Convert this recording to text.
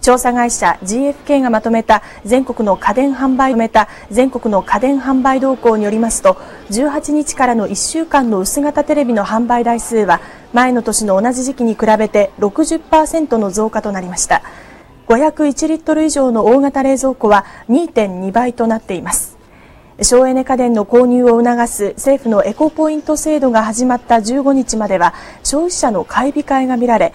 調査会社 GFK がまとめた全国の家電販売めた全国の家電販売動向によりますと18日からの1週間の薄型テレビの販売台数は前の年の同じ時期に比べて60%の増加となりました。501リットル以上の大型冷蔵庫は2.2倍となっています。省エネ家電の購入を促す政府のエコポイント制度が始まった15日までは消費者の買い控えが見られ